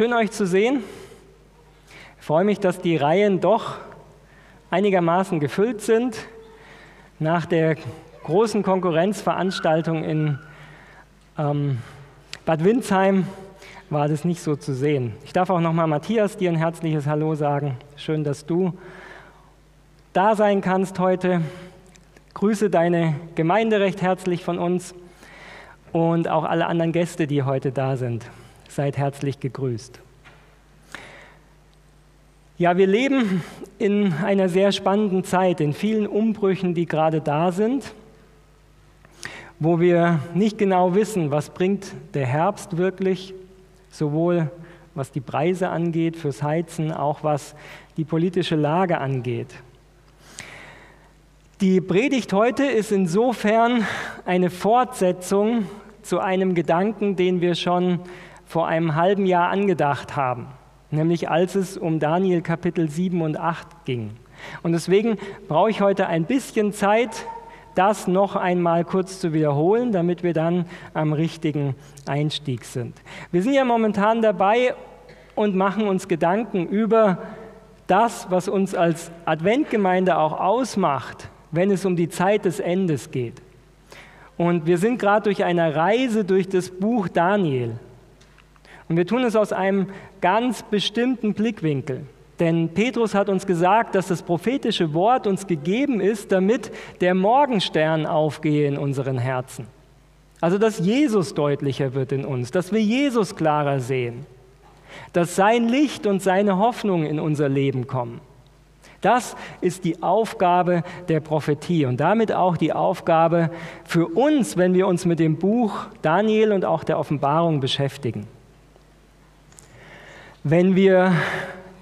schön euch zu sehen. Ich freue mich, dass die Reihen doch einigermaßen gefüllt sind. Nach der großen Konkurrenzveranstaltung in ähm, Bad Windsheim war das nicht so zu sehen. Ich darf auch nochmal Matthias dir ein herzliches Hallo sagen. Schön, dass du da sein kannst heute. Grüße deine Gemeinde recht herzlich von uns und auch alle anderen Gäste, die heute da sind. Seid herzlich gegrüßt. Ja, wir leben in einer sehr spannenden Zeit, in vielen Umbrüchen, die gerade da sind, wo wir nicht genau wissen, was bringt der Herbst wirklich, sowohl was die Preise angeht fürs Heizen, auch was die politische Lage angeht. Die Predigt heute ist insofern eine Fortsetzung zu einem Gedanken, den wir schon vor einem halben Jahr angedacht haben, nämlich als es um Daniel Kapitel 7 und 8 ging. Und deswegen brauche ich heute ein bisschen Zeit, das noch einmal kurz zu wiederholen, damit wir dann am richtigen Einstieg sind. Wir sind ja momentan dabei und machen uns Gedanken über das, was uns als Adventgemeinde auch ausmacht, wenn es um die Zeit des Endes geht. Und wir sind gerade durch eine Reise durch das Buch Daniel. Und wir tun es aus einem ganz bestimmten Blickwinkel. Denn Petrus hat uns gesagt, dass das prophetische Wort uns gegeben ist, damit der Morgenstern aufgehe in unseren Herzen. Also dass Jesus deutlicher wird in uns, dass wir Jesus klarer sehen, dass sein Licht und seine Hoffnung in unser Leben kommen. Das ist die Aufgabe der Prophetie und damit auch die Aufgabe für uns, wenn wir uns mit dem Buch Daniel und auch der Offenbarung beschäftigen. Wenn wir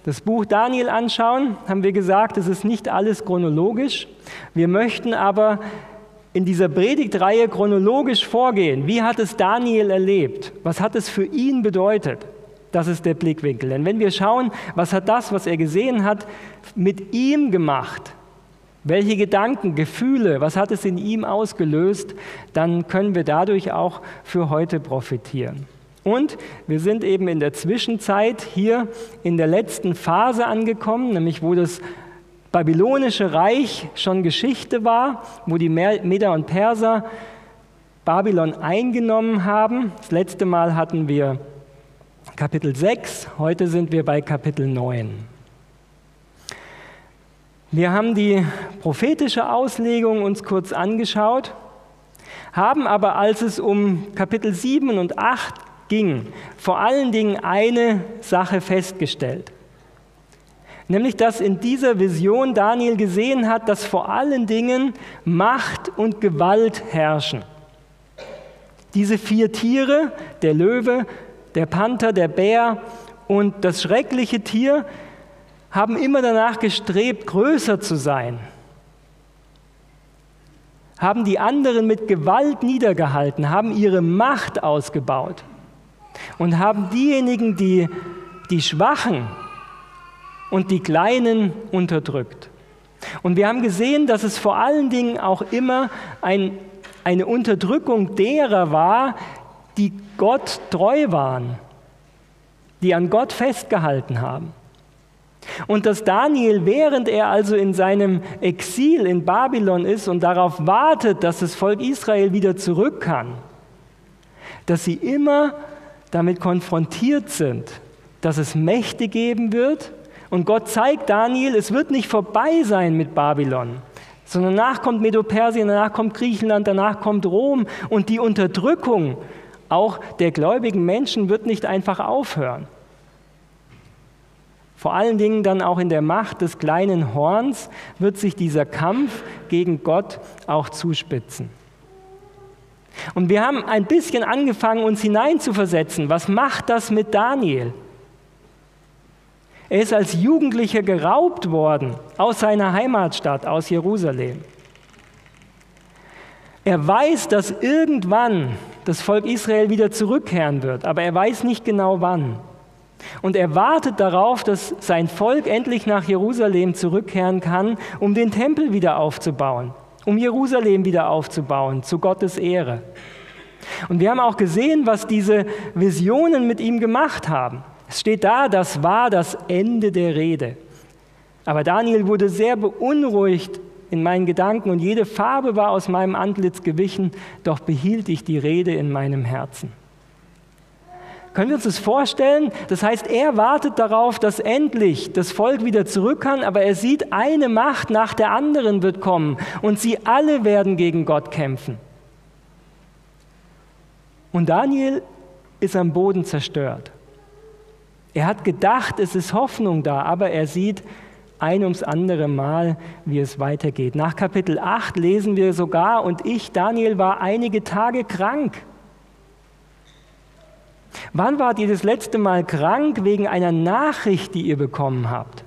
das Buch Daniel anschauen, haben wir gesagt, es ist nicht alles chronologisch. Wir möchten aber in dieser Predigtreihe chronologisch vorgehen. Wie hat es Daniel erlebt? Was hat es für ihn bedeutet? Das ist der Blickwinkel. Denn wenn wir schauen, was hat das, was er gesehen hat, mit ihm gemacht, welche Gedanken, Gefühle, was hat es in ihm ausgelöst, dann können wir dadurch auch für heute profitieren. Und wir sind eben in der Zwischenzeit hier in der letzten Phase angekommen, nämlich wo das babylonische Reich schon Geschichte war, wo die Meder und Perser Babylon eingenommen haben. Das letzte Mal hatten wir Kapitel 6, heute sind wir bei Kapitel 9. Wir haben die prophetische Auslegung uns kurz angeschaut, haben aber, als es um Kapitel 7 und 8 ging, vor allen Dingen eine Sache festgestellt. Nämlich, dass in dieser Vision Daniel gesehen hat, dass vor allen Dingen Macht und Gewalt herrschen. Diese vier Tiere, der Löwe, der Panther, der Bär und das schreckliche Tier haben immer danach gestrebt, größer zu sein, haben die anderen mit Gewalt niedergehalten, haben ihre Macht ausgebaut und haben diejenigen, die, die Schwachen und die Kleinen unterdrückt. Und wir haben gesehen, dass es vor allen Dingen auch immer ein, eine Unterdrückung derer war, die Gott treu waren, die an Gott festgehalten haben. Und dass Daniel, während er also in seinem Exil in Babylon ist und darauf wartet, dass das Volk Israel wieder zurück kann, dass sie immer damit konfrontiert sind, dass es Mächte geben wird. Und Gott zeigt Daniel, es wird nicht vorbei sein mit Babylon, sondern danach kommt Medo-Persien, danach kommt Griechenland, danach kommt Rom und die Unterdrückung auch der gläubigen Menschen wird nicht einfach aufhören. Vor allen Dingen dann auch in der Macht des kleinen Horns wird sich dieser Kampf gegen Gott auch zuspitzen. Und wir haben ein bisschen angefangen, uns hineinzuversetzen. Was macht das mit Daniel? Er ist als Jugendlicher geraubt worden aus seiner Heimatstadt, aus Jerusalem. Er weiß, dass irgendwann das Volk Israel wieder zurückkehren wird, aber er weiß nicht genau wann. Und er wartet darauf, dass sein Volk endlich nach Jerusalem zurückkehren kann, um den Tempel wieder aufzubauen, um Jerusalem wieder aufzubauen, zu Gottes Ehre. Und wir haben auch gesehen, was diese Visionen mit ihm gemacht haben. Es steht da, das war das Ende der Rede. Aber Daniel wurde sehr beunruhigt in meinen Gedanken und jede Farbe war aus meinem Antlitz gewichen, doch behielt ich die Rede in meinem Herzen. Können wir uns das vorstellen? Das heißt, er wartet darauf, dass endlich das Volk wieder zurück kann, aber er sieht, eine Macht nach der anderen wird kommen und sie alle werden gegen Gott kämpfen. Und Daniel ist am Boden zerstört. Er hat gedacht, es ist Hoffnung da, aber er sieht ein ums andere Mal, wie es weitergeht. Nach Kapitel 8 lesen wir sogar, und ich, Daniel, war einige Tage krank. Wann wart ihr das letzte Mal krank wegen einer Nachricht, die ihr bekommen habt?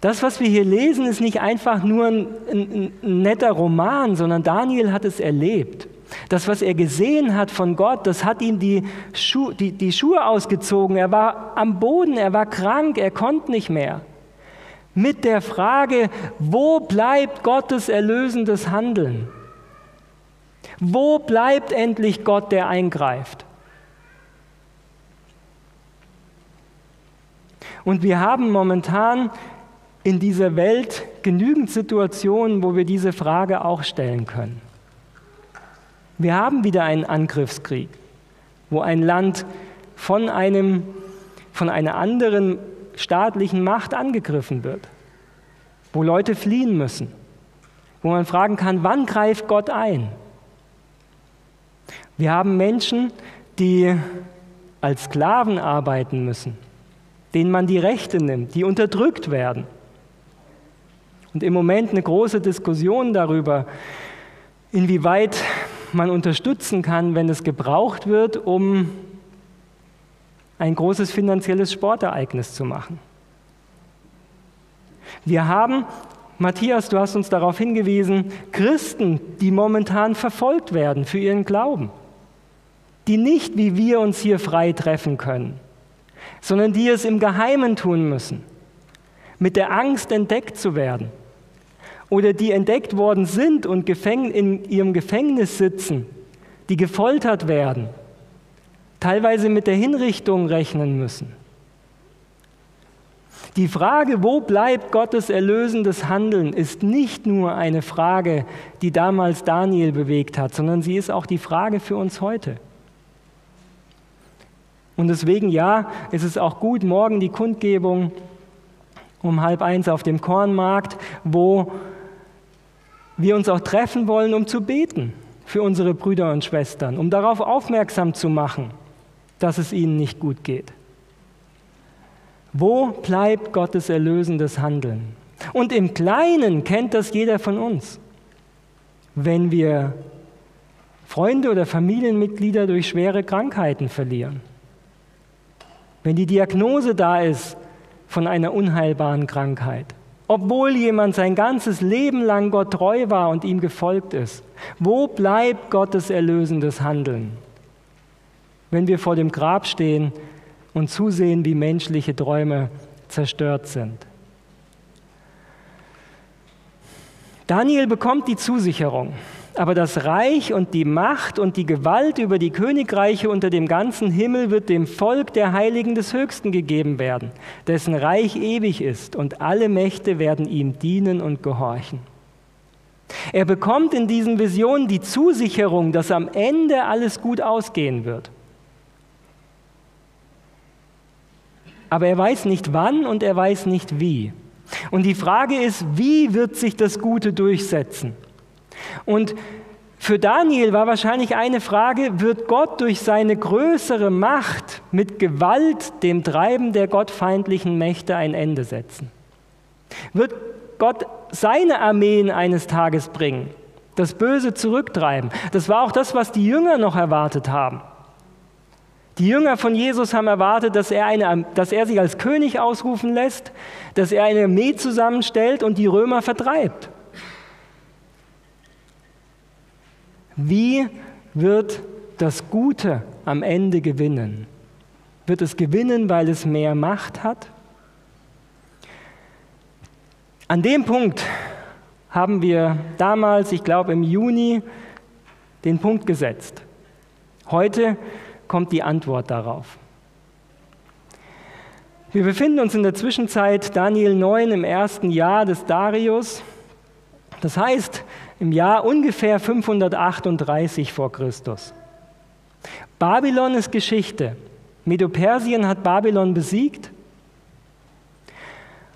Das, was wir hier lesen, ist nicht einfach nur ein, ein, ein, netter Roman, sondern Daniel hat es erlebt. Das, was er gesehen hat von Gott, das hat ihm die, Schu die, die Schuhe ausgezogen. Er war am Boden, er war krank, er konnte nicht mehr. Mit der Frage, wo bleibt Gottes erlösendes Handeln? Wo bleibt endlich Gott, der eingreift? Und wir haben momentan in dieser Welt genügend Situationen, wo wir diese Frage auch stellen können. Wir haben wieder einen Angriffskrieg, wo ein Land von, einem, von einer anderen staatlichen Macht angegriffen wird, wo Leute fliehen müssen, wo man fragen kann, wann greift Gott ein? Wir haben Menschen, die als Sklaven arbeiten müssen, denen man die Rechte nimmt, die unterdrückt werden. Und im Moment eine große Diskussion darüber, inwieweit man unterstützen kann, wenn es gebraucht wird, um ein großes finanzielles Sportereignis zu machen. Wir haben, Matthias, du hast uns darauf hingewiesen, Christen, die momentan verfolgt werden für ihren Glauben die nicht wie wir uns hier frei treffen können, sondern die es im Geheimen tun müssen, mit der Angst entdeckt zu werden oder die entdeckt worden sind und in ihrem Gefängnis sitzen, die gefoltert werden, teilweise mit der Hinrichtung rechnen müssen. Die Frage, wo bleibt Gottes erlösendes Handeln, ist nicht nur eine Frage, die damals Daniel bewegt hat, sondern sie ist auch die Frage für uns heute. Und deswegen, ja, ist es auch gut, morgen die Kundgebung um halb eins auf dem Kornmarkt, wo wir uns auch treffen wollen, um zu beten für unsere Brüder und Schwestern, um darauf aufmerksam zu machen, dass es ihnen nicht gut geht. Wo bleibt Gottes erlösendes Handeln? Und im Kleinen kennt das jeder von uns. Wenn wir Freunde oder Familienmitglieder durch schwere Krankheiten verlieren wenn die Diagnose da ist von einer unheilbaren Krankheit, obwohl jemand sein ganzes Leben lang Gott treu war und ihm gefolgt ist, wo bleibt Gottes erlösendes Handeln? Wenn wir vor dem Grab stehen und zusehen, wie menschliche Träume zerstört sind. Daniel bekommt die Zusicherung, aber das Reich und die Macht und die Gewalt über die Königreiche unter dem ganzen Himmel wird dem Volk der Heiligen des Höchsten gegeben werden, dessen Reich ewig ist und alle Mächte werden ihm dienen und gehorchen. Er bekommt in diesen Visionen die Zusicherung, dass am Ende alles gut ausgehen wird. Aber er weiß nicht wann und er weiß nicht wie. Und die Frage ist, wie wird sich das Gute durchsetzen? Und für Daniel war wahrscheinlich eine Frage, wird Gott durch seine größere Macht mit Gewalt dem Treiben der gottfeindlichen Mächte ein Ende setzen? Wird Gott seine Armeen eines Tages bringen, das Böse zurücktreiben? Das war auch das, was die Jünger noch erwartet haben. Die Jünger von Jesus haben erwartet, dass er, eine, dass er sich als König ausrufen lässt, dass er eine Armee zusammenstellt und die Römer vertreibt. Wie wird das Gute am Ende gewinnen? Wird es gewinnen, weil es mehr Macht hat? An dem Punkt haben wir damals, ich glaube im Juni, den Punkt gesetzt. Heute kommt die Antwort darauf. Wir befinden uns in der Zwischenzeit Daniel 9 im ersten Jahr des Darius. Das heißt im Jahr ungefähr 538 vor Christus. Babylon ist Geschichte. Medo-Persien hat Babylon besiegt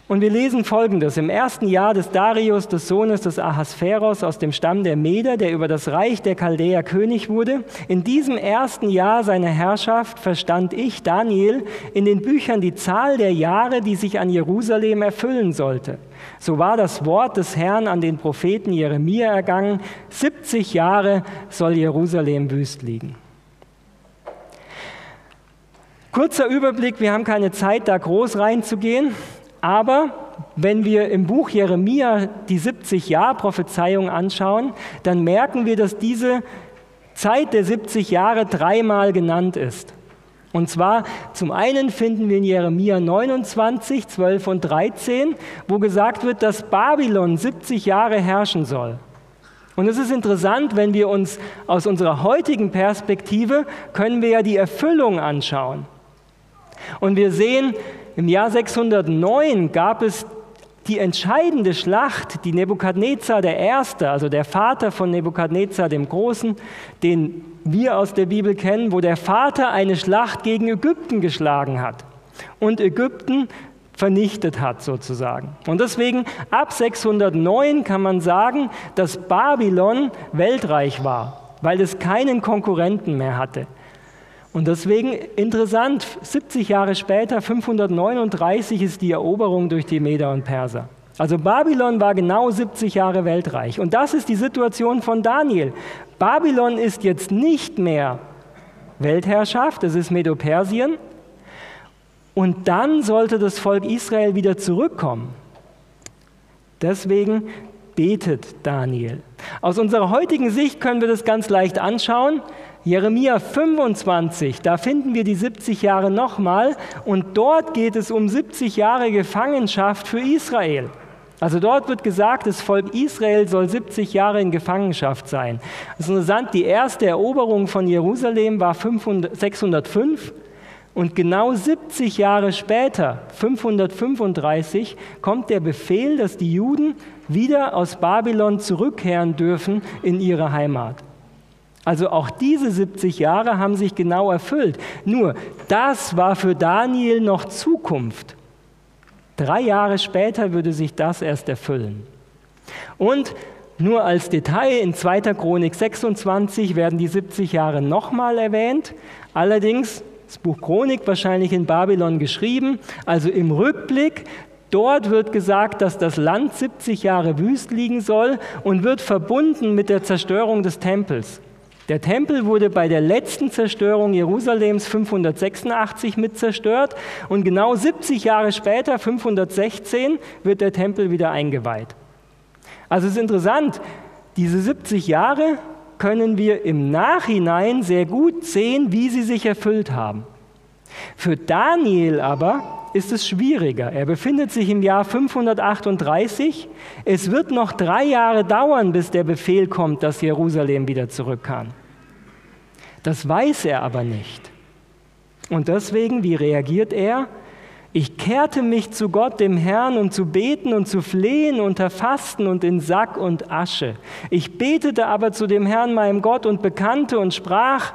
und wir lesen folgendes: Im ersten Jahr des Darius, des Sohnes des Ahasveros aus dem Stamm der Meder, der über das Reich der Chaldäer König wurde, in diesem ersten Jahr seiner Herrschaft verstand ich, Daniel, in den Büchern die Zahl der Jahre, die sich an Jerusalem erfüllen sollte. So war das Wort des Herrn an den Propheten Jeremia ergangen: 70 Jahre soll Jerusalem wüst liegen. Kurzer Überblick, wir haben keine Zeit, da groß reinzugehen. Aber wenn wir im Buch Jeremia die 70-Jahr-Prophezeiung anschauen, dann merken wir, dass diese Zeit der 70 Jahre dreimal genannt ist. Und zwar zum einen finden wir in Jeremia 29, 12 und 13, wo gesagt wird, dass Babylon 70 Jahre herrschen soll. Und es ist interessant, wenn wir uns aus unserer heutigen Perspektive, können wir ja die Erfüllung anschauen. Und wir sehen, im Jahr 609 gab es die entscheidende Schlacht, die Nebukadnezar der Erste, also der Vater von Nebukadnezar dem Großen, den wir aus der Bibel kennen, wo der Vater eine Schlacht gegen Ägypten geschlagen hat und Ägypten vernichtet hat sozusagen. Und deswegen ab 609 kann man sagen, dass Babylon weltreich war, weil es keinen Konkurrenten mehr hatte. Und deswegen interessant, 70 Jahre später, 539, ist die Eroberung durch die Meder und Perser. Also Babylon war genau 70 Jahre weltreich. Und das ist die Situation von Daniel. Babylon ist jetzt nicht mehr Weltherrschaft, das ist Medo-Persien. Und dann sollte das Volk Israel wieder zurückkommen. Deswegen betet Daniel. Aus unserer heutigen Sicht können wir das ganz leicht anschauen. Jeremia 25, da finden wir die 70 Jahre nochmal und dort geht es um 70 Jahre Gefangenschaft für Israel. Also dort wird gesagt, das Volk Israel soll 70 Jahre in Gefangenschaft sein. Das ist interessant, die erste Eroberung von Jerusalem war 500, 605 und genau 70 Jahre später, 535, kommt der Befehl, dass die Juden wieder aus Babylon zurückkehren dürfen in ihre Heimat. Also auch diese 70 Jahre haben sich genau erfüllt. Nur, das war für Daniel noch Zukunft. Drei Jahre später würde sich das erst erfüllen. Und nur als Detail, in 2. Chronik 26 werden die 70 Jahre nochmal erwähnt. Allerdings das Buch Chronik wahrscheinlich in Babylon geschrieben, also im Rückblick. Dort wird gesagt, dass das Land 70 Jahre wüst liegen soll und wird verbunden mit der Zerstörung des Tempels. Der Tempel wurde bei der letzten Zerstörung Jerusalems 586 mit zerstört und genau 70 Jahre später, 516, wird der Tempel wieder eingeweiht. Also es ist interessant, diese 70 Jahre können wir im Nachhinein sehr gut sehen, wie sie sich erfüllt haben. Für Daniel aber ist es schwieriger. Er befindet sich im Jahr 538. Es wird noch drei Jahre dauern, bis der Befehl kommt, dass Jerusalem wieder zurück kann. Das weiß er aber nicht. Und deswegen, wie reagiert er? Ich kehrte mich zu Gott, dem Herrn, um zu beten und zu flehen unter Fasten und in Sack und Asche. Ich betete aber zu dem Herrn, meinem Gott, und bekannte und sprach,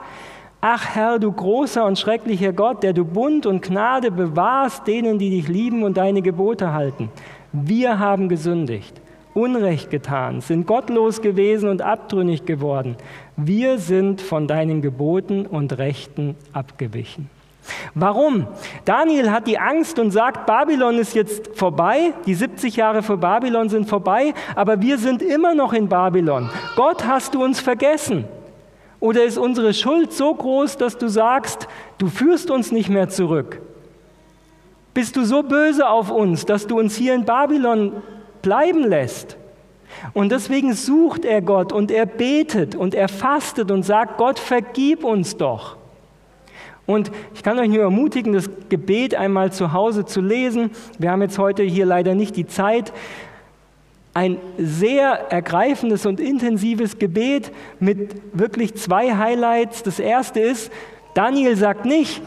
Ach Herr, du großer und schrecklicher Gott, der du Bund und Gnade bewahrst denen, die dich lieben und deine Gebote halten. Wir haben gesündigt, Unrecht getan, sind gottlos gewesen und abtrünnig geworden. Wir sind von deinen Geboten und Rechten abgewichen. Warum? Daniel hat die Angst und sagt, Babylon ist jetzt vorbei, die 70 Jahre vor Babylon sind vorbei, aber wir sind immer noch in Babylon. Gott hast du uns vergessen. Oder ist unsere Schuld so groß, dass du sagst, du führst uns nicht mehr zurück? Bist du so böse auf uns, dass du uns hier in Babylon bleiben lässt? Und deswegen sucht er Gott und er betet und er fastet und sagt, Gott, vergib uns doch. Und ich kann euch nur ermutigen, das Gebet einmal zu Hause zu lesen. Wir haben jetzt heute hier leider nicht die Zeit ein sehr ergreifendes und intensives Gebet mit wirklich zwei Highlights. Das erste ist, Daniel sagt nicht,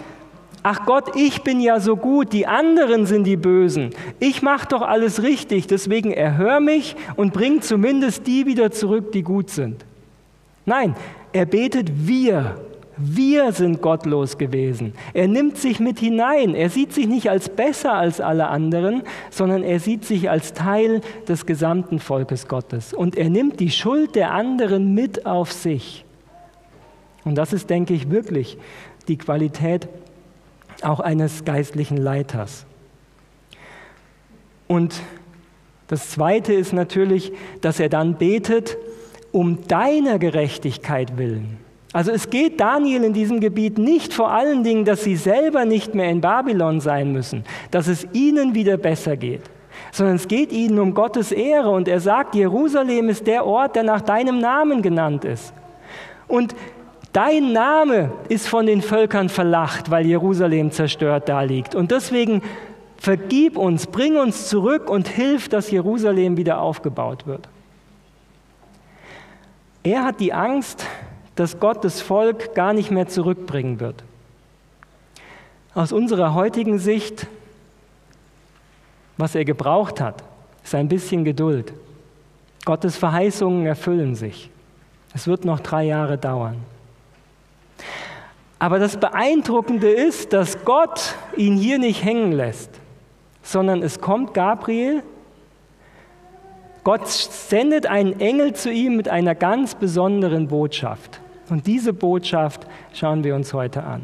ach Gott, ich bin ja so gut, die anderen sind die Bösen. Ich mache doch alles richtig, deswegen erhör mich und bring zumindest die wieder zurück, die gut sind. Nein, er betet wir. Wir sind gottlos gewesen. Er nimmt sich mit hinein. Er sieht sich nicht als besser als alle anderen, sondern er sieht sich als Teil des gesamten Volkes Gottes. Und er nimmt die Schuld der anderen mit auf sich. Und das ist, denke ich, wirklich die Qualität auch eines geistlichen Leiters. Und das Zweite ist natürlich, dass er dann betet, um deiner Gerechtigkeit willen. Also es geht Daniel in diesem Gebiet nicht vor allen Dingen, dass sie selber nicht mehr in Babylon sein müssen, dass es ihnen wieder besser geht, sondern es geht ihnen um Gottes Ehre und er sagt, Jerusalem ist der Ort, der nach deinem Namen genannt ist. Und Dein Name ist von den Völkern verlacht, weil Jerusalem zerstört da liegt. Und deswegen vergib uns, bring uns zurück und hilf, dass Jerusalem wieder aufgebaut wird. Er hat die Angst, dass Gott das Volk gar nicht mehr zurückbringen wird. Aus unserer heutigen Sicht, was er gebraucht hat, ist ein bisschen Geduld. Gottes Verheißungen erfüllen sich. Es wird noch drei Jahre dauern. Aber das Beeindruckende ist, dass Gott ihn hier nicht hängen lässt, sondern es kommt Gabriel. Gott sendet einen Engel zu ihm mit einer ganz besonderen Botschaft. Und diese Botschaft schauen wir uns heute an.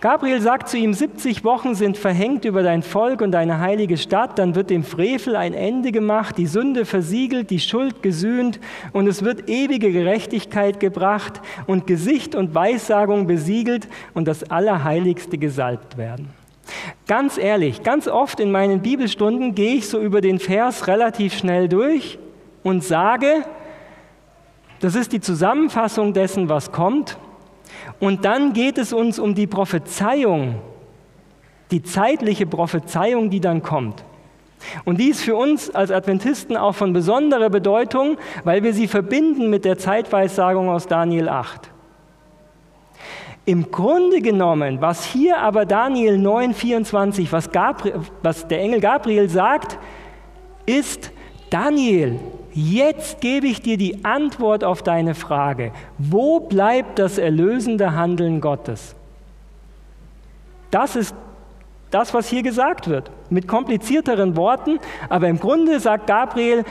Gabriel sagt zu ihm, 70 Wochen sind verhängt über dein Volk und deine heilige Stadt, dann wird dem Frevel ein Ende gemacht, die Sünde versiegelt, die Schuld gesühnt und es wird ewige Gerechtigkeit gebracht und Gesicht und Weissagung besiegelt und das Allerheiligste gesalbt werden. Ganz ehrlich, ganz oft in meinen Bibelstunden gehe ich so über den Vers relativ schnell durch und sage, das ist die Zusammenfassung dessen, was kommt. Und dann geht es uns um die Prophezeiung, die zeitliche Prophezeiung, die dann kommt. Und die ist für uns als Adventisten auch von besonderer Bedeutung, weil wir sie verbinden mit der Zeitweissagung aus Daniel 8. Im Grunde genommen, was hier aber Daniel 9, 24, was, Gabriel, was der Engel Gabriel sagt, ist, Daniel, Jetzt gebe ich dir die Antwort auf deine Frage. Wo bleibt das erlösende Handeln Gottes? Das ist das, was hier gesagt wird. Mit komplizierteren Worten, aber im Grunde sagt Gabriel,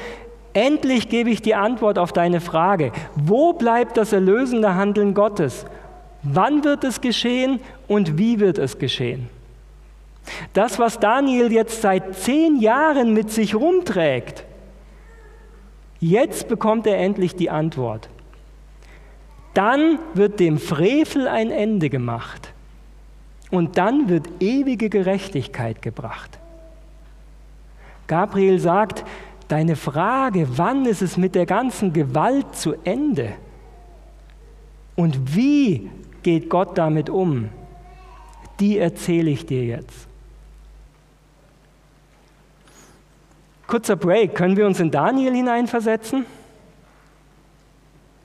endlich gebe ich die Antwort auf deine Frage. Wo bleibt das erlösende Handeln Gottes? Wann wird es geschehen und wie wird es geschehen? Das, was Daniel jetzt seit zehn Jahren mit sich rumträgt, Jetzt bekommt er endlich die Antwort. Dann wird dem Frevel ein Ende gemacht und dann wird ewige Gerechtigkeit gebracht. Gabriel sagt, deine Frage, wann ist es mit der ganzen Gewalt zu Ende und wie geht Gott damit um, die erzähle ich dir jetzt. Kurzer Break. Können wir uns in Daniel hineinversetzen?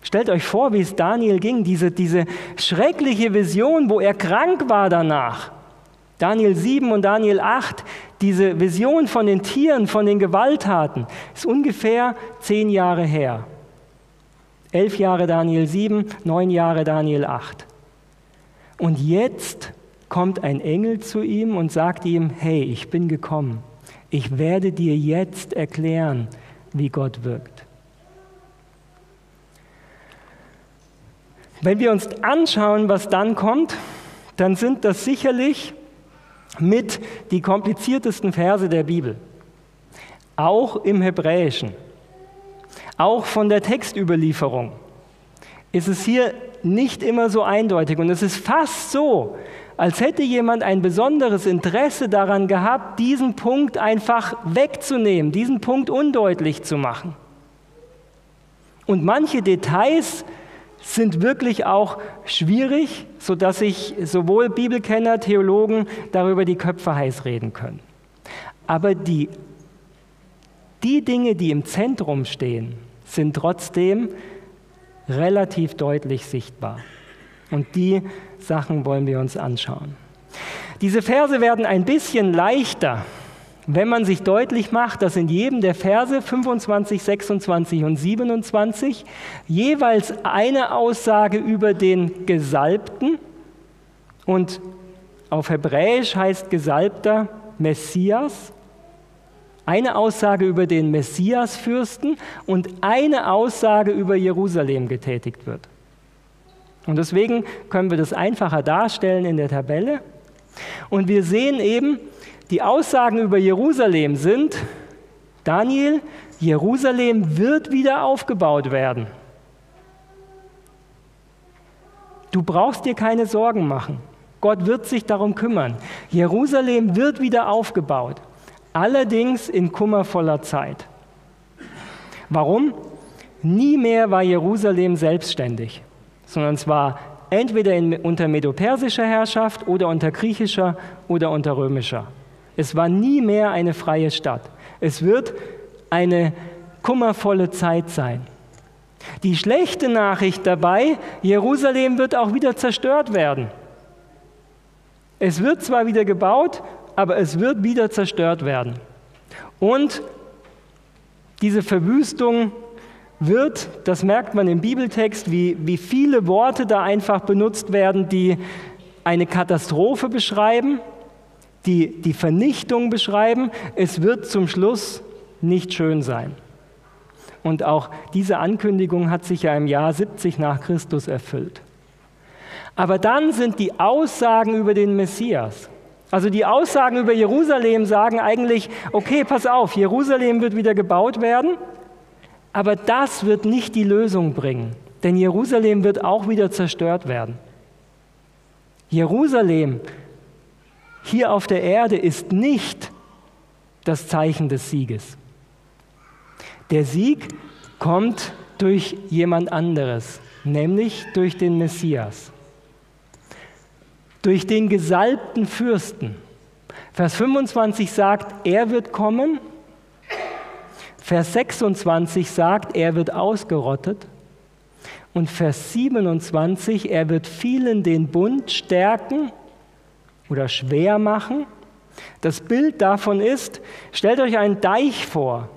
Stellt euch vor, wie es Daniel ging, diese, diese schreckliche Vision, wo er krank war danach. Daniel 7 und Daniel 8, diese Vision von den Tieren, von den Gewalttaten, ist ungefähr zehn Jahre her. Elf Jahre Daniel 7, neun Jahre Daniel 8. Und jetzt kommt ein Engel zu ihm und sagt ihm, hey, ich bin gekommen. Ich werde dir jetzt erklären, wie Gott wirkt. Wenn wir uns anschauen, was dann kommt, dann sind das sicherlich mit die kompliziertesten Verse der Bibel. Auch im Hebräischen. Auch von der Textüberlieferung ist es hier nicht immer so eindeutig. Und es ist fast so, als hätte jemand ein besonderes Interesse daran gehabt, diesen Punkt einfach wegzunehmen, diesen Punkt undeutlich zu machen. Und manche Details sind wirklich auch schwierig, sodass sich sowohl Bibelkenner, Theologen darüber die Köpfe heiß reden können. Aber die, die Dinge, die im Zentrum stehen, sind trotzdem relativ deutlich sichtbar. Und die Sachen wollen wir uns anschauen. Diese Verse werden ein bisschen leichter, wenn man sich deutlich macht, dass in jedem der Verse 25, 26 und 27 jeweils eine Aussage über den Gesalbten und auf Hebräisch heißt Gesalbter Messias, eine Aussage über den Messiasfürsten und eine Aussage über Jerusalem getätigt wird. Und deswegen können wir das einfacher darstellen in der Tabelle. Und wir sehen eben, die Aussagen über Jerusalem sind, Daniel, Jerusalem wird wieder aufgebaut werden. Du brauchst dir keine Sorgen machen. Gott wird sich darum kümmern. Jerusalem wird wieder aufgebaut, allerdings in kummervoller Zeit. Warum? Nie mehr war Jerusalem selbstständig, sondern es war entweder in, unter medopersischer Herrschaft oder unter griechischer oder unter römischer. Es war nie mehr eine freie Stadt. Es wird eine kummervolle Zeit sein. Die schlechte Nachricht dabei, Jerusalem wird auch wieder zerstört werden. Es wird zwar wieder gebaut, aber es wird wieder zerstört werden. Und diese Verwüstung wird, das merkt man im Bibeltext, wie, wie viele Worte da einfach benutzt werden, die eine Katastrophe beschreiben, die die Vernichtung beschreiben. Es wird zum Schluss nicht schön sein. Und auch diese Ankündigung hat sich ja im Jahr 70 nach Christus erfüllt. Aber dann sind die Aussagen über den Messias, also die Aussagen über Jerusalem sagen eigentlich, okay, pass auf, Jerusalem wird wieder gebaut werden, aber das wird nicht die Lösung bringen, denn Jerusalem wird auch wieder zerstört werden. Jerusalem hier auf der Erde ist nicht das Zeichen des Sieges. Der Sieg kommt durch jemand anderes, nämlich durch den Messias durch den gesalbten Fürsten. Vers 25 sagt, er wird kommen. Vers 26 sagt, er wird ausgerottet. Und Vers 27, er wird vielen den Bund stärken oder schwer machen. Das Bild davon ist, stellt euch einen Deich vor.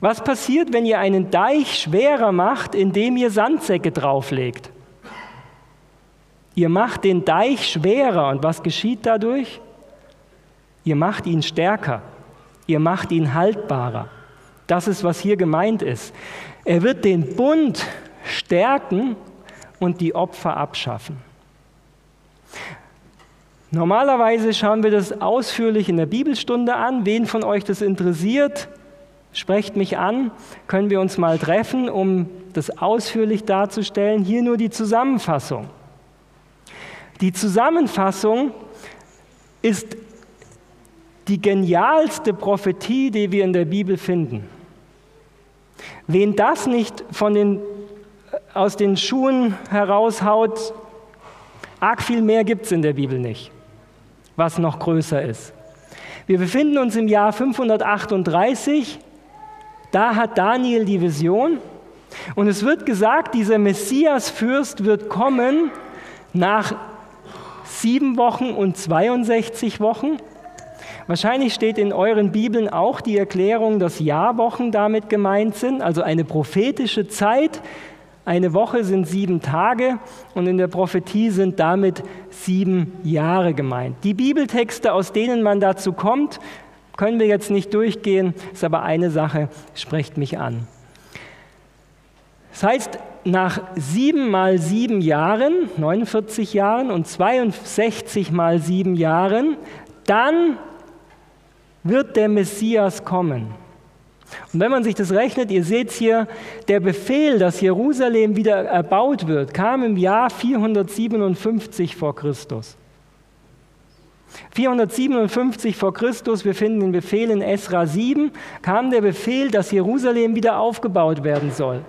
Was passiert, wenn ihr einen Deich schwerer macht, indem ihr Sandsäcke drauflegt? Ihr macht den Deich schwerer und was geschieht dadurch? Ihr macht ihn stärker, ihr macht ihn haltbarer. Das ist, was hier gemeint ist. Er wird den Bund stärken und die Opfer abschaffen. Normalerweise schauen wir das ausführlich in der Bibelstunde an. Wen von euch das interessiert, sprecht mich an. Können wir uns mal treffen, um das ausführlich darzustellen. Hier nur die Zusammenfassung. Die Zusammenfassung ist die genialste Prophetie, die wir in der Bibel finden. Wen das nicht von den, aus den Schuhen heraushaut, arg viel mehr gibt es in der Bibel nicht, was noch größer ist. Wir befinden uns im Jahr 538, da hat Daniel die Vision und es wird gesagt, dieser Messias-Fürst wird kommen nach sieben Wochen und 62 Wochen. Wahrscheinlich steht in euren Bibeln auch die Erklärung, dass Jahrwochen damit gemeint sind, also eine prophetische Zeit. Eine Woche sind sieben Tage und in der Prophetie sind damit sieben Jahre gemeint. Die Bibeltexte, aus denen man dazu kommt, können wir jetzt nicht durchgehen, ist aber eine Sache, spricht mich an. Das heißt, nach sieben mal sieben Jahren, 49 Jahren und 62 mal sieben Jahren, dann wird der Messias kommen. Und wenn man sich das rechnet, ihr seht hier, der Befehl, dass Jerusalem wieder erbaut wird, kam im Jahr 457 vor Christus. 457 vor Christus, wir finden den Befehl in Esra 7, kam der Befehl, dass Jerusalem wieder aufgebaut werden soll.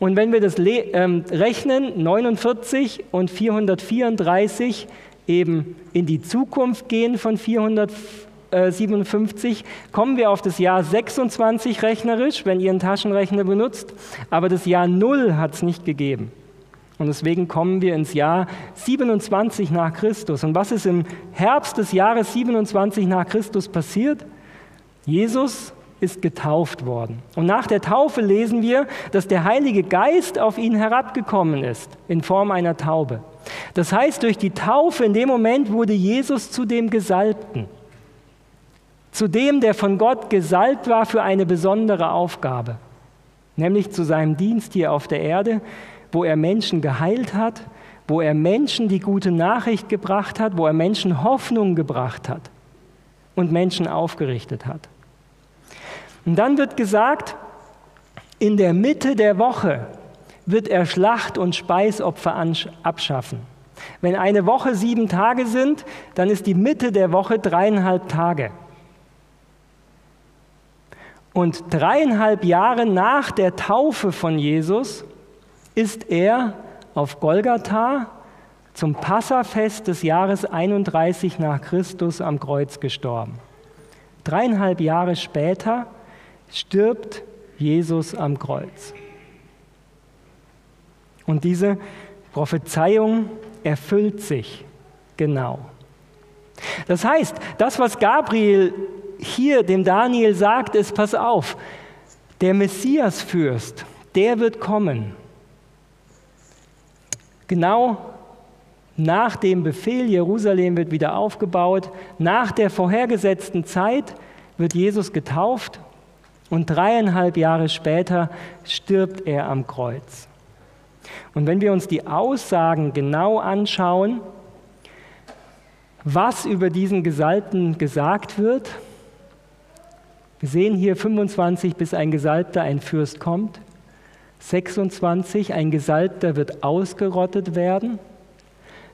Und wenn wir das ähm, rechnen, 49 und 434 eben in die Zukunft gehen von 457, kommen wir auf das Jahr 26 rechnerisch, wenn ihr einen Taschenrechner benutzt, aber das Jahr 0 hat es nicht gegeben. Und deswegen kommen wir ins Jahr 27 nach Christus. Und was ist im Herbst des Jahres 27 nach Christus passiert? Jesus ist getauft worden. Und nach der Taufe lesen wir, dass der Heilige Geist auf ihn herabgekommen ist in Form einer Taube. Das heißt, durch die Taufe in dem Moment wurde Jesus zu dem Gesalbten, zu dem, der von Gott gesalbt war für eine besondere Aufgabe, nämlich zu seinem Dienst hier auf der Erde, wo er Menschen geheilt hat, wo er Menschen die gute Nachricht gebracht hat, wo er Menschen Hoffnung gebracht hat und Menschen aufgerichtet hat. Und dann wird gesagt, in der Mitte der Woche wird er Schlacht- und Speisopfer abschaffen. Wenn eine Woche sieben Tage sind, dann ist die Mitte der Woche dreieinhalb Tage. Und dreieinhalb Jahre nach der Taufe von Jesus ist er auf Golgatha zum Passafest des Jahres 31 nach Christus am Kreuz gestorben. Dreieinhalb Jahre später stirbt Jesus am Kreuz. Und diese Prophezeiung erfüllt sich genau. Das heißt, das, was Gabriel hier dem Daniel sagt, ist, pass auf, der Messiasfürst, der wird kommen. Genau nach dem Befehl, Jerusalem wird wieder aufgebaut, nach der vorhergesetzten Zeit wird Jesus getauft und dreieinhalb Jahre später stirbt er am Kreuz. Und wenn wir uns die Aussagen genau anschauen, was über diesen Gesalbten gesagt wird, wir sehen hier 25, bis ein Gesalbter, ein Fürst kommt. 26, ein Gesalbter wird ausgerottet werden.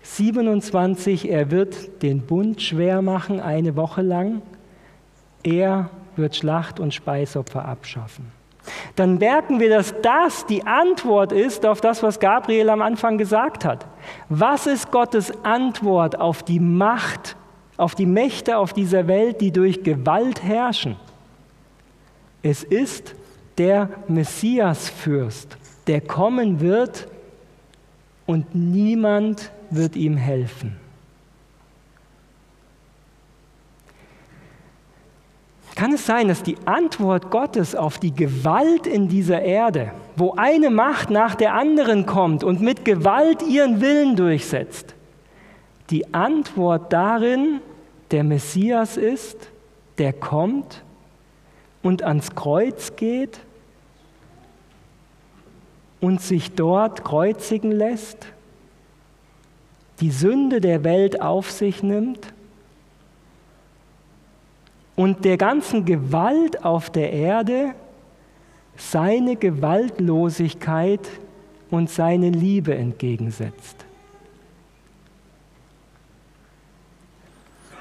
27, er wird den Bund schwer machen, eine Woche lang. Er wird Schlacht- und Speisopfer abschaffen. Dann merken wir, dass das die Antwort ist auf das, was Gabriel am Anfang gesagt hat. Was ist Gottes Antwort auf die Macht, auf die Mächte auf dieser Welt, die durch Gewalt herrschen? Es ist der Messiasfürst, der kommen wird und niemand wird ihm helfen. Kann es sein, dass die Antwort Gottes auf die Gewalt in dieser Erde, wo eine Macht nach der anderen kommt und mit Gewalt ihren Willen durchsetzt, die Antwort darin der Messias ist, der kommt und ans Kreuz geht und sich dort kreuzigen lässt, die Sünde der Welt auf sich nimmt und der ganzen Gewalt auf der Erde seine Gewaltlosigkeit und seine Liebe entgegensetzt.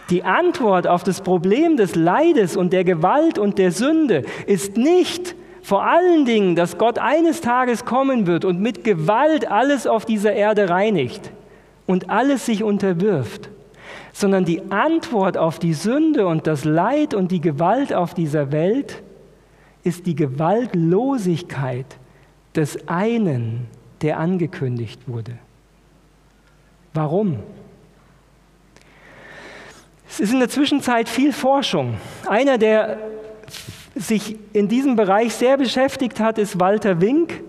Die Antwort auf das Problem des Leides und der Gewalt und der Sünde ist nicht vor allen Dingen, dass Gott eines Tages kommen wird und mit Gewalt alles auf dieser Erde reinigt und alles sich unterwirft sondern die Antwort auf die Sünde und das Leid und die Gewalt auf dieser Welt ist die Gewaltlosigkeit des einen, der angekündigt wurde. Warum? Es ist in der Zwischenzeit viel Forschung. Einer, der sich in diesem Bereich sehr beschäftigt hat, ist Walter Wink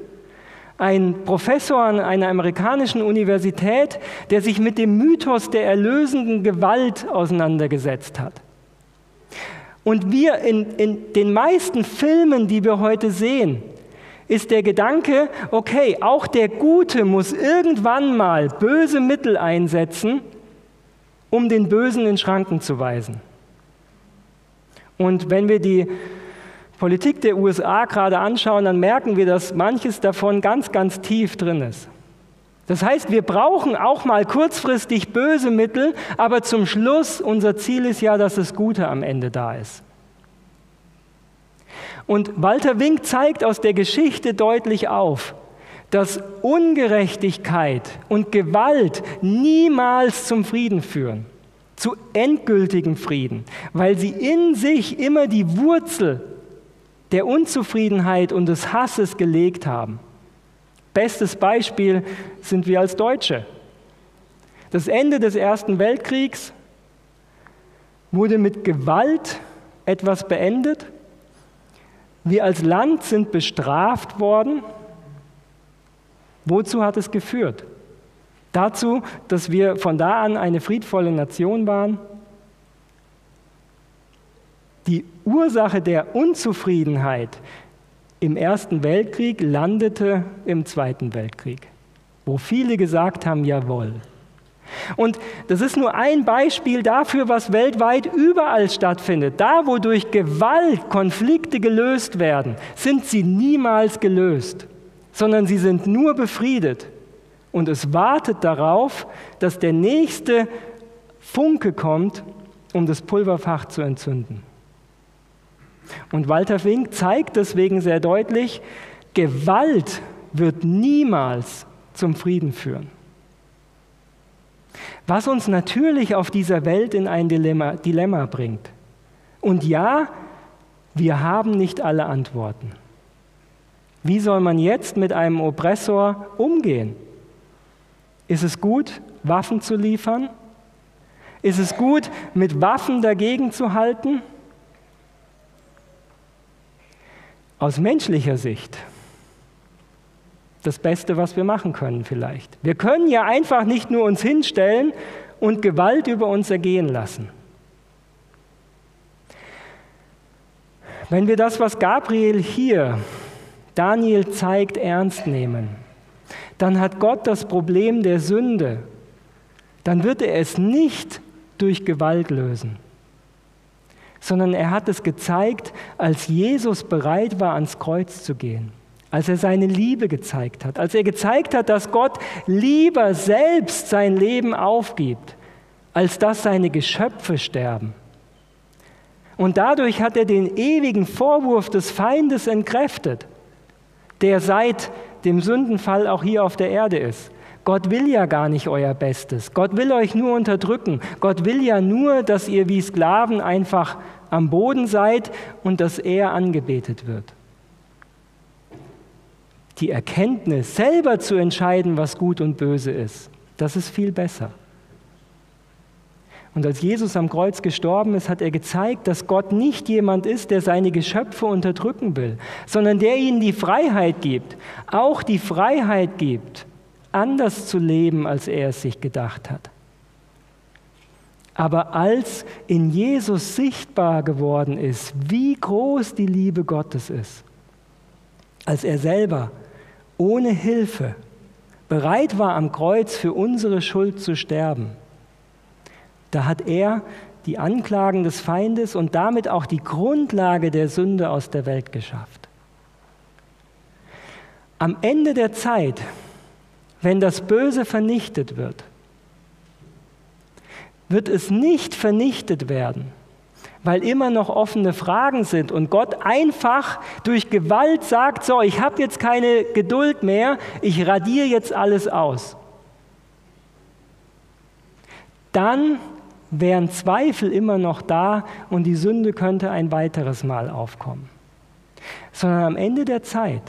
ein Professor an einer amerikanischen Universität, der sich mit dem Mythos der erlösenden Gewalt auseinandergesetzt hat. Und wir in, in den meisten Filmen, die wir heute sehen, ist der Gedanke, okay, auch der Gute muss irgendwann mal böse Mittel einsetzen, um den Bösen in Schranken zu weisen. Und wenn wir die Politik der USA gerade anschauen, dann merken wir, dass manches davon ganz, ganz tief drin ist. Das heißt, wir brauchen auch mal kurzfristig böse Mittel, aber zum Schluss, unser Ziel ist ja, dass das Gute am Ende da ist. Und Walter Wink zeigt aus der Geschichte deutlich auf, dass Ungerechtigkeit und Gewalt niemals zum Frieden führen, zu endgültigem Frieden, weil sie in sich immer die Wurzel der Unzufriedenheit und des Hasses gelegt haben. Bestes Beispiel sind wir als Deutsche. Das Ende des Ersten Weltkriegs wurde mit Gewalt etwas beendet. Wir als Land sind bestraft worden. Wozu hat es geführt? Dazu, dass wir von da an eine friedvolle Nation waren. Die Ursache der Unzufriedenheit im Ersten Weltkrieg landete im Zweiten Weltkrieg, wo viele gesagt haben, jawohl. Und das ist nur ein Beispiel dafür, was weltweit überall stattfindet. Da, wo durch Gewalt Konflikte gelöst werden, sind sie niemals gelöst, sondern sie sind nur befriedet. Und es wartet darauf, dass der nächste Funke kommt, um das Pulverfach zu entzünden. Und Walter Fink zeigt deswegen sehr deutlich, Gewalt wird niemals zum Frieden führen. Was uns natürlich auf dieser Welt in ein Dilemma, Dilemma bringt. Und ja, wir haben nicht alle Antworten. Wie soll man jetzt mit einem Oppressor umgehen? Ist es gut, Waffen zu liefern? Ist es gut, mit Waffen dagegen zu halten? Aus menschlicher Sicht das Beste, was wir machen können vielleicht. Wir können ja einfach nicht nur uns hinstellen und Gewalt über uns ergehen lassen. Wenn wir das, was Gabriel hier Daniel zeigt, ernst nehmen, dann hat Gott das Problem der Sünde, dann wird er es nicht durch Gewalt lösen, sondern er hat es gezeigt, als Jesus bereit war, ans Kreuz zu gehen als er seine Liebe gezeigt hat, als er gezeigt hat, dass Gott lieber selbst sein Leben aufgibt, als dass seine Geschöpfe sterben. Und dadurch hat er den ewigen Vorwurf des Feindes entkräftet, der seit dem Sündenfall auch hier auf der Erde ist. Gott will ja gar nicht euer Bestes. Gott will euch nur unterdrücken. Gott will ja nur, dass ihr wie Sklaven einfach am Boden seid und dass er angebetet wird die Erkenntnis, selber zu entscheiden, was gut und böse ist, das ist viel besser. Und als Jesus am Kreuz gestorben ist, hat er gezeigt, dass Gott nicht jemand ist, der seine Geschöpfe unterdrücken will, sondern der ihnen die Freiheit gibt, auch die Freiheit gibt, anders zu leben, als er es sich gedacht hat. Aber als in Jesus sichtbar geworden ist, wie groß die Liebe Gottes ist, als er selber ohne Hilfe bereit war, am Kreuz für unsere Schuld zu sterben, da hat er die Anklagen des Feindes und damit auch die Grundlage der Sünde aus der Welt geschafft. Am Ende der Zeit, wenn das Böse vernichtet wird, wird es nicht vernichtet werden, weil immer noch offene Fragen sind und Gott einfach durch Gewalt sagt, so, ich habe jetzt keine Geduld mehr, ich radiere jetzt alles aus. Dann wären Zweifel immer noch da und die Sünde könnte ein weiteres Mal aufkommen. Sondern am Ende der Zeit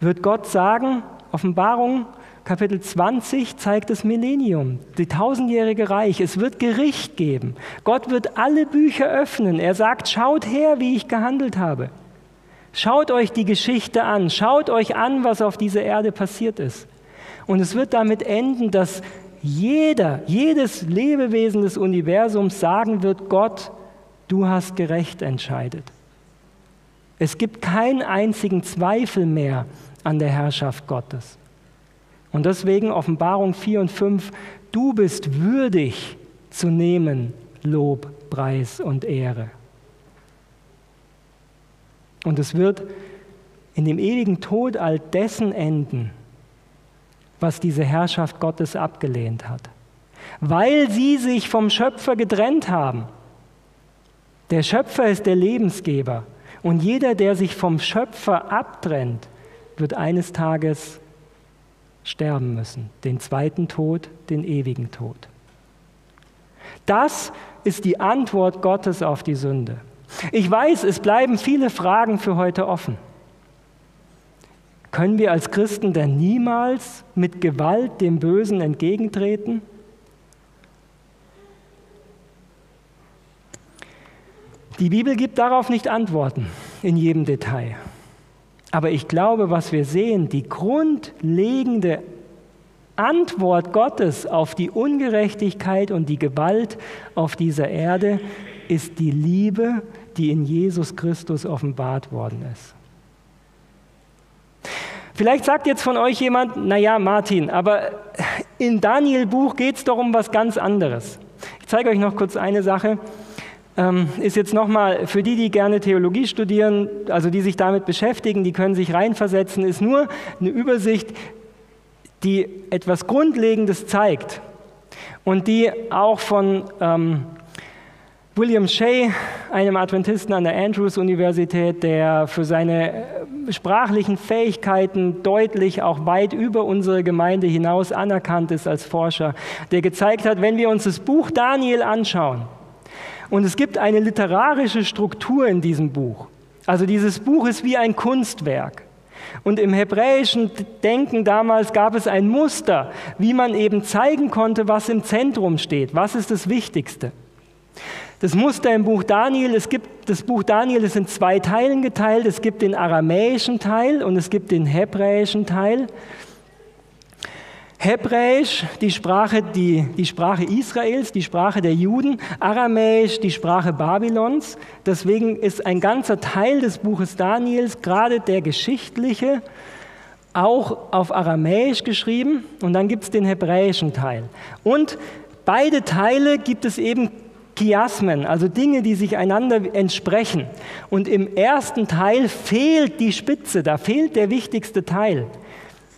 wird Gott sagen, Offenbarung Kapitel 20 zeigt das Millennium, die tausendjährige Reich. Es wird Gericht geben. Gott wird alle Bücher öffnen. Er sagt, schaut her, wie ich gehandelt habe. Schaut euch die Geschichte an. Schaut euch an, was auf dieser Erde passiert ist. Und es wird damit enden, dass jeder, jedes Lebewesen des Universums sagen wird, Gott, du hast gerecht entscheidet. Es gibt keinen einzigen Zweifel mehr an der Herrschaft Gottes. Und deswegen Offenbarung 4 und 5, du bist würdig zu nehmen Lob, Preis und Ehre. Und es wird in dem ewigen Tod all dessen enden, was diese Herrschaft Gottes abgelehnt hat, weil sie sich vom Schöpfer getrennt haben. Der Schöpfer ist der Lebensgeber und jeder, der sich vom Schöpfer abtrennt, wird eines Tages sterben müssen, den zweiten Tod, den ewigen Tod. Das ist die Antwort Gottes auf die Sünde. Ich weiß, es bleiben viele Fragen für heute offen. Können wir als Christen denn niemals mit Gewalt dem Bösen entgegentreten? Die Bibel gibt darauf nicht Antworten in jedem Detail. Aber ich glaube, was wir sehen, die grundlegende Antwort Gottes auf die Ungerechtigkeit und die Gewalt auf dieser Erde ist die Liebe, die in Jesus Christus offenbart worden ist. Vielleicht sagt jetzt von euch jemand, naja, Martin, aber in Daniel Buch geht es doch um was ganz anderes. Ich zeige euch noch kurz eine Sache. Ähm, ist jetzt nochmal für die, die gerne Theologie studieren, also die sich damit beschäftigen, die können sich reinversetzen, ist nur eine Übersicht, die etwas Grundlegendes zeigt und die auch von ähm, William Shea, einem Adventisten an der Andrews-Universität, der für seine äh, sprachlichen Fähigkeiten deutlich auch weit über unsere Gemeinde hinaus anerkannt ist als Forscher, der gezeigt hat, wenn wir uns das Buch Daniel anschauen, und es gibt eine literarische Struktur in diesem Buch. Also dieses Buch ist wie ein Kunstwerk. Und im hebräischen Denken damals gab es ein Muster, wie man eben zeigen konnte, was im Zentrum steht, was ist das Wichtigste. Das Muster im Buch Daniel, es gibt das Buch Daniel ist in zwei Teilen geteilt. Es gibt den aramäischen Teil und es gibt den hebräischen Teil. Hebräisch, die Sprache, die, die Sprache Israels, die Sprache der Juden, Aramäisch, die Sprache Babylons. Deswegen ist ein ganzer Teil des Buches Daniels, gerade der geschichtliche, auch auf Aramäisch geschrieben. Und dann gibt es den hebräischen Teil. Und beide Teile gibt es eben Chiasmen, also Dinge, die sich einander entsprechen. Und im ersten Teil fehlt die Spitze, da fehlt der wichtigste Teil.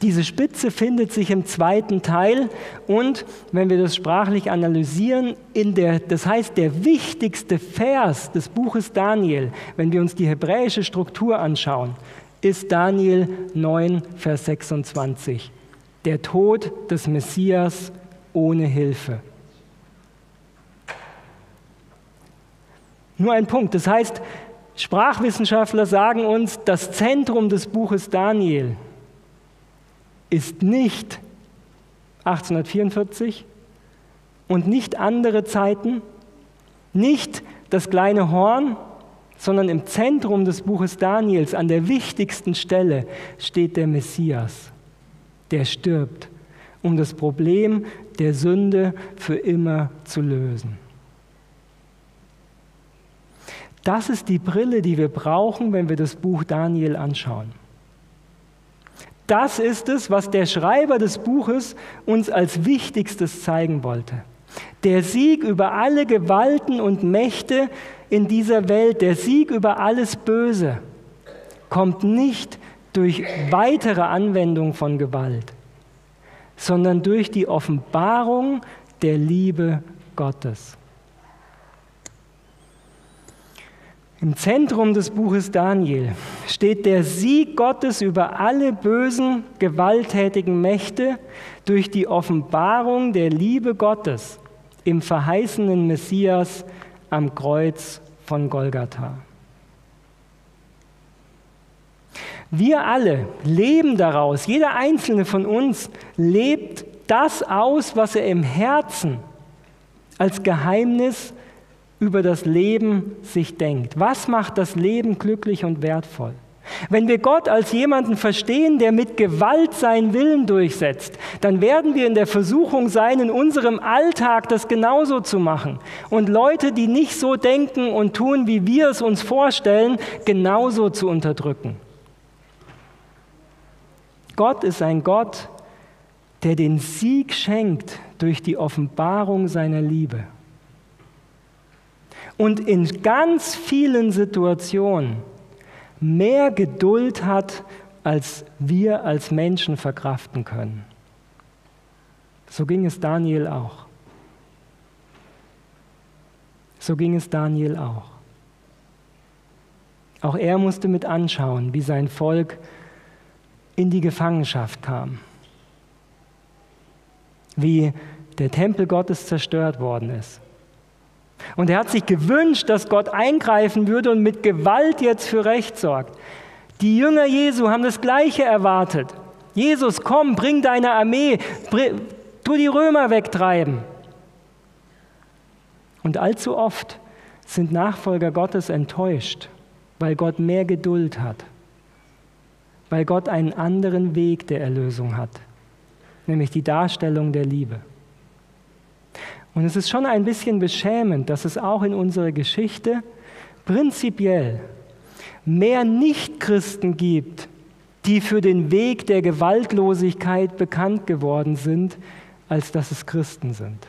Diese Spitze findet sich im zweiten Teil und wenn wir das sprachlich analysieren, in der, das heißt der wichtigste Vers des Buches Daniel, wenn wir uns die hebräische Struktur anschauen, ist Daniel 9, Vers 26. Der Tod des Messias ohne Hilfe. Nur ein Punkt. Das heißt, Sprachwissenschaftler sagen uns, das Zentrum des Buches Daniel ist nicht 1844 und nicht andere Zeiten, nicht das kleine Horn, sondern im Zentrum des Buches Daniels, an der wichtigsten Stelle, steht der Messias, der stirbt, um das Problem der Sünde für immer zu lösen. Das ist die Brille, die wir brauchen, wenn wir das Buch Daniel anschauen. Das ist es, was der Schreiber des Buches uns als Wichtigstes zeigen wollte. Der Sieg über alle Gewalten und Mächte in dieser Welt, der Sieg über alles Böse, kommt nicht durch weitere Anwendung von Gewalt, sondern durch die Offenbarung der Liebe Gottes. Im Zentrum des Buches Daniel steht der Sieg Gottes über alle bösen, gewalttätigen Mächte durch die Offenbarung der Liebe Gottes im verheißenen Messias am Kreuz von Golgatha. Wir alle leben daraus, jeder einzelne von uns lebt das aus, was er im Herzen als Geheimnis über das Leben sich denkt. Was macht das Leben glücklich und wertvoll? Wenn wir Gott als jemanden verstehen, der mit Gewalt seinen Willen durchsetzt, dann werden wir in der Versuchung sein, in unserem Alltag das genauso zu machen und Leute, die nicht so denken und tun, wie wir es uns vorstellen, genauso zu unterdrücken. Gott ist ein Gott, der den Sieg schenkt durch die Offenbarung seiner Liebe und in ganz vielen Situationen mehr Geduld hat, als wir als Menschen verkraften können. So ging es Daniel auch. So ging es Daniel auch. Auch er musste mit anschauen, wie sein Volk in die Gefangenschaft kam, wie der Tempel Gottes zerstört worden ist, und er hat sich gewünscht, dass Gott eingreifen würde und mit Gewalt jetzt für Recht sorgt. Die Jünger Jesu haben das Gleiche erwartet. Jesus, komm, bring deine Armee, bring, tu die Römer wegtreiben. Und allzu oft sind Nachfolger Gottes enttäuscht, weil Gott mehr Geduld hat, weil Gott einen anderen Weg der Erlösung hat, nämlich die Darstellung der Liebe. Und es ist schon ein bisschen beschämend, dass es auch in unserer Geschichte prinzipiell mehr Nichtchristen gibt, die für den Weg der Gewaltlosigkeit bekannt geworden sind, als dass es Christen sind.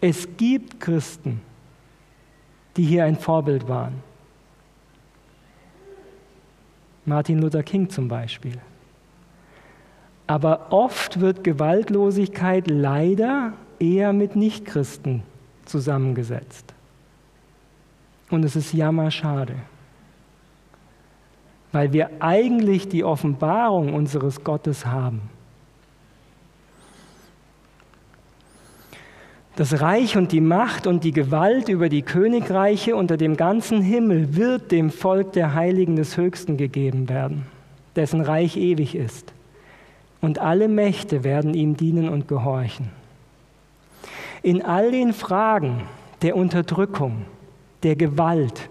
Es gibt Christen, die hier ein Vorbild waren. Martin Luther King zum Beispiel. Aber oft wird Gewaltlosigkeit leider eher mit Nichtchristen zusammengesetzt. Und es ist jammerschade, weil wir eigentlich die Offenbarung unseres Gottes haben. Das Reich und die Macht und die Gewalt über die Königreiche unter dem ganzen Himmel wird dem Volk der Heiligen des Höchsten gegeben werden, dessen Reich ewig ist. Und alle Mächte werden ihm dienen und gehorchen. In all den Fragen der Unterdrückung, der Gewalt,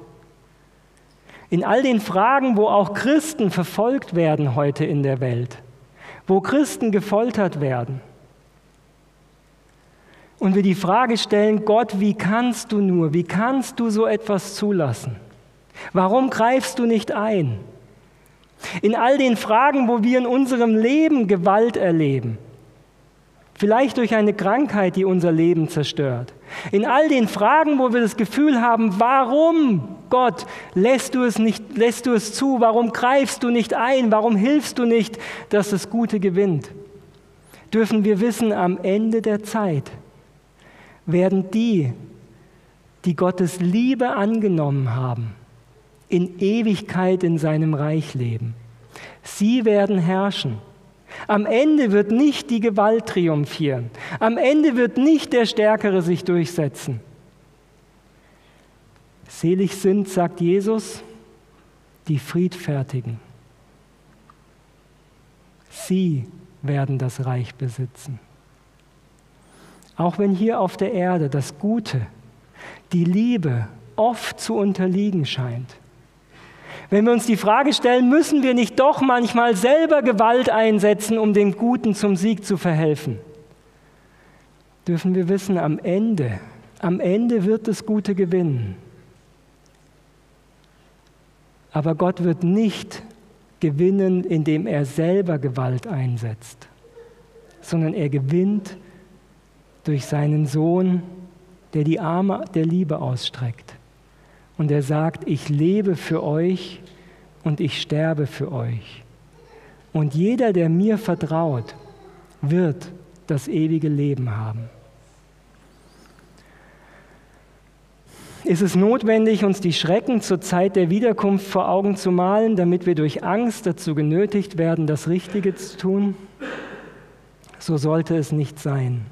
in all den Fragen, wo auch Christen verfolgt werden heute in der Welt, wo Christen gefoltert werden, und wir die Frage stellen, Gott, wie kannst du nur, wie kannst du so etwas zulassen? Warum greifst du nicht ein? In all den Fragen, wo wir in unserem Leben Gewalt erleben, vielleicht durch eine Krankheit, die unser Leben zerstört, in all den Fragen, wo wir das Gefühl haben, warum, Gott, lässt du es, nicht, lässt du es zu, warum greifst du nicht ein, warum hilfst du nicht, dass das Gute gewinnt, dürfen wir wissen, am Ende der Zeit, werden die, die Gottes Liebe angenommen haben, in Ewigkeit in seinem Reich leben. Sie werden herrschen. Am Ende wird nicht die Gewalt triumphieren. Am Ende wird nicht der Stärkere sich durchsetzen. Selig sind, sagt Jesus, die Friedfertigen. Sie werden das Reich besitzen. Auch wenn hier auf der Erde das Gute, die Liebe oft zu unterliegen scheint. Wenn wir uns die Frage stellen, müssen wir nicht doch manchmal selber Gewalt einsetzen, um dem Guten zum Sieg zu verhelfen, dürfen wir wissen, am Ende, am Ende wird das Gute gewinnen. Aber Gott wird nicht gewinnen, indem er selber Gewalt einsetzt, sondern er gewinnt durch seinen Sohn, der die Arme der Liebe ausstreckt. Und er sagt, ich lebe für euch und ich sterbe für euch. Und jeder, der mir vertraut, wird das ewige Leben haben. Ist es notwendig, uns die Schrecken zur Zeit der Wiederkunft vor Augen zu malen, damit wir durch Angst dazu genötigt werden, das Richtige zu tun? So sollte es nicht sein.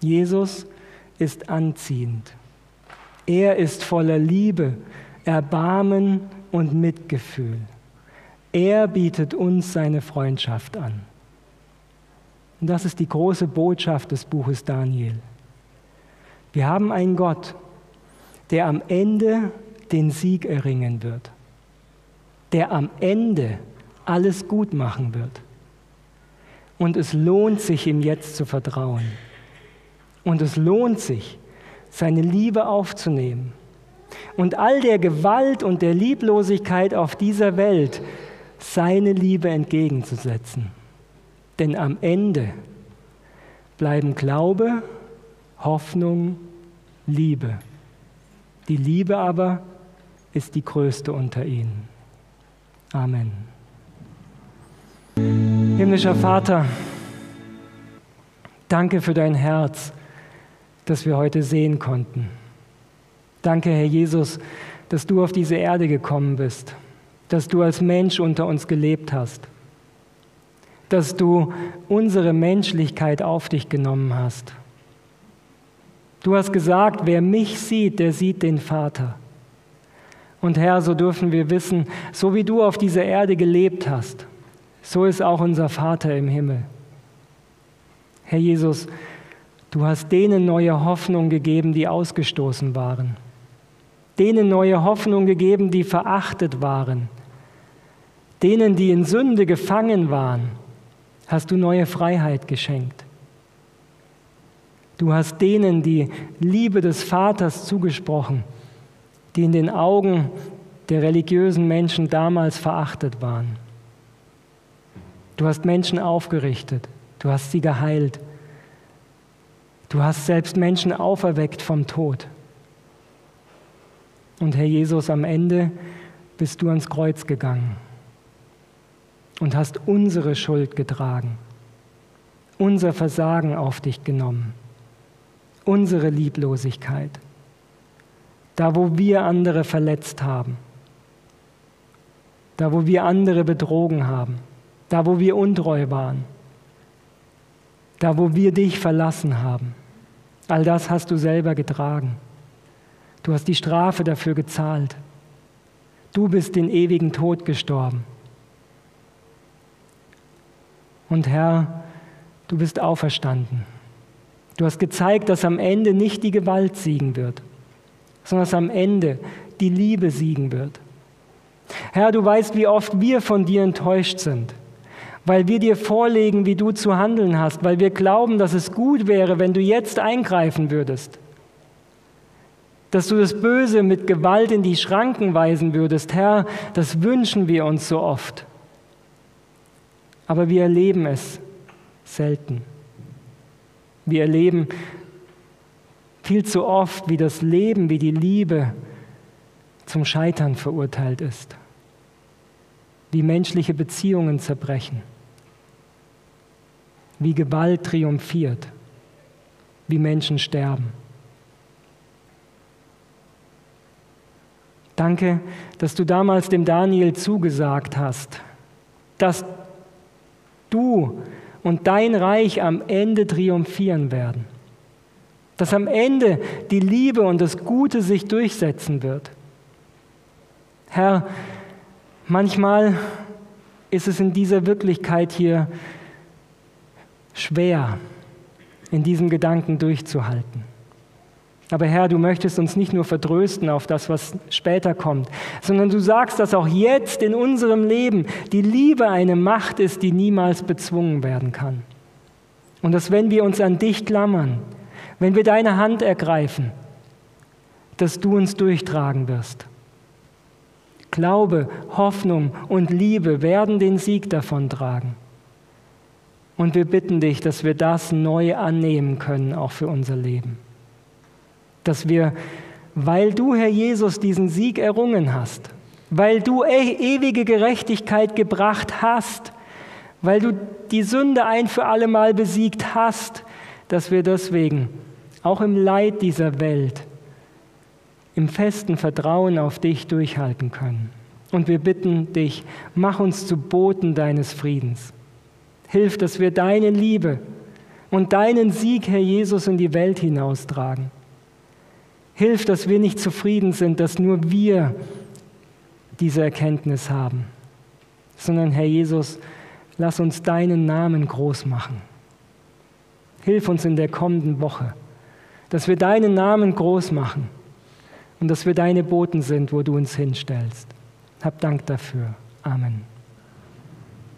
Jesus ist anziehend. Er ist voller Liebe, Erbarmen und Mitgefühl. Er bietet uns seine Freundschaft an. Und das ist die große Botschaft des Buches Daniel. Wir haben einen Gott, der am Ende den Sieg erringen wird, der am Ende alles gut machen wird. Und es lohnt sich, ihm jetzt zu vertrauen. Und es lohnt sich, seine Liebe aufzunehmen und all der Gewalt und der Lieblosigkeit auf dieser Welt seine Liebe entgegenzusetzen. Denn am Ende bleiben Glaube, Hoffnung, Liebe. Die Liebe aber ist die größte unter ihnen. Amen. Himmlischer Vater, danke für dein Herz das wir heute sehen konnten. Danke, Herr Jesus, dass du auf diese Erde gekommen bist, dass du als Mensch unter uns gelebt hast, dass du unsere Menschlichkeit auf dich genommen hast. Du hast gesagt, wer mich sieht, der sieht den Vater. Und Herr, so dürfen wir wissen, so wie du auf dieser Erde gelebt hast, so ist auch unser Vater im Himmel. Herr Jesus, du hast denen neue Hoffnung gegeben, die ausgestoßen waren. Denen neue Hoffnung gegeben, die verachtet waren. Denen, die in Sünde gefangen waren, hast du neue Freiheit geschenkt. Du hast denen die Liebe des Vaters zugesprochen, die in den Augen der religiösen Menschen damals verachtet waren. Du hast Menschen aufgerichtet, du hast sie geheilt, du hast selbst Menschen auferweckt vom Tod. Und Herr Jesus, am Ende bist du ans Kreuz gegangen und hast unsere Schuld getragen, unser Versagen auf dich genommen, unsere Lieblosigkeit, da wo wir andere verletzt haben, da wo wir andere betrogen haben, da wo wir untreu waren, da wo wir dich verlassen haben. All das hast du selber getragen. Du hast die Strafe dafür gezahlt. Du bist den ewigen Tod gestorben. Und Herr, du bist auferstanden. Du hast gezeigt, dass am Ende nicht die Gewalt siegen wird, sondern dass am Ende die Liebe siegen wird. Herr, du weißt, wie oft wir von dir enttäuscht sind, weil wir dir vorlegen, wie du zu handeln hast, weil wir glauben, dass es gut wäre, wenn du jetzt eingreifen würdest, dass du das Böse mit Gewalt in die Schranken weisen würdest. Herr, das wünschen wir uns so oft aber wir erleben es selten. Wir erleben viel zu oft, wie das Leben, wie die Liebe zum Scheitern verurteilt ist, wie menschliche Beziehungen zerbrechen, wie Gewalt triumphiert, wie Menschen sterben. Danke, dass du damals dem Daniel zugesagt hast, dass du und dein Reich am Ende triumphieren werden. Dass am Ende die Liebe und das Gute sich durchsetzen wird. Herr, manchmal ist es in dieser Wirklichkeit hier schwer, in diesem Gedanken durchzuhalten. Aber Herr, du möchtest uns nicht nur vertrösten auf das, was später kommt, sondern du sagst, dass auch jetzt in unserem Leben die Liebe eine Macht ist, die niemals bezwungen werden kann. Und dass wenn wir uns an dich klammern, wenn wir deine Hand ergreifen, dass du uns durchtragen wirst. Glaube, Hoffnung und Liebe werden den Sieg davontragen. Und wir bitten dich, dass wir das neu annehmen können, auch für unser Leben dass wir, weil du, Herr Jesus, diesen Sieg errungen hast, weil du e ewige Gerechtigkeit gebracht hast, weil du die Sünde ein für allemal besiegt hast, dass wir deswegen auch im Leid dieser Welt im festen Vertrauen auf dich durchhalten können. Und wir bitten dich, mach uns zu Boten deines Friedens. Hilf, dass wir deine Liebe und deinen Sieg, Herr Jesus, in die Welt hinaustragen. Hilf, dass wir nicht zufrieden sind, dass nur wir diese Erkenntnis haben, sondern Herr Jesus, lass uns deinen Namen groß machen. Hilf uns in der kommenden Woche, dass wir deinen Namen groß machen und dass wir deine Boten sind, wo du uns hinstellst. Hab Dank dafür. Amen.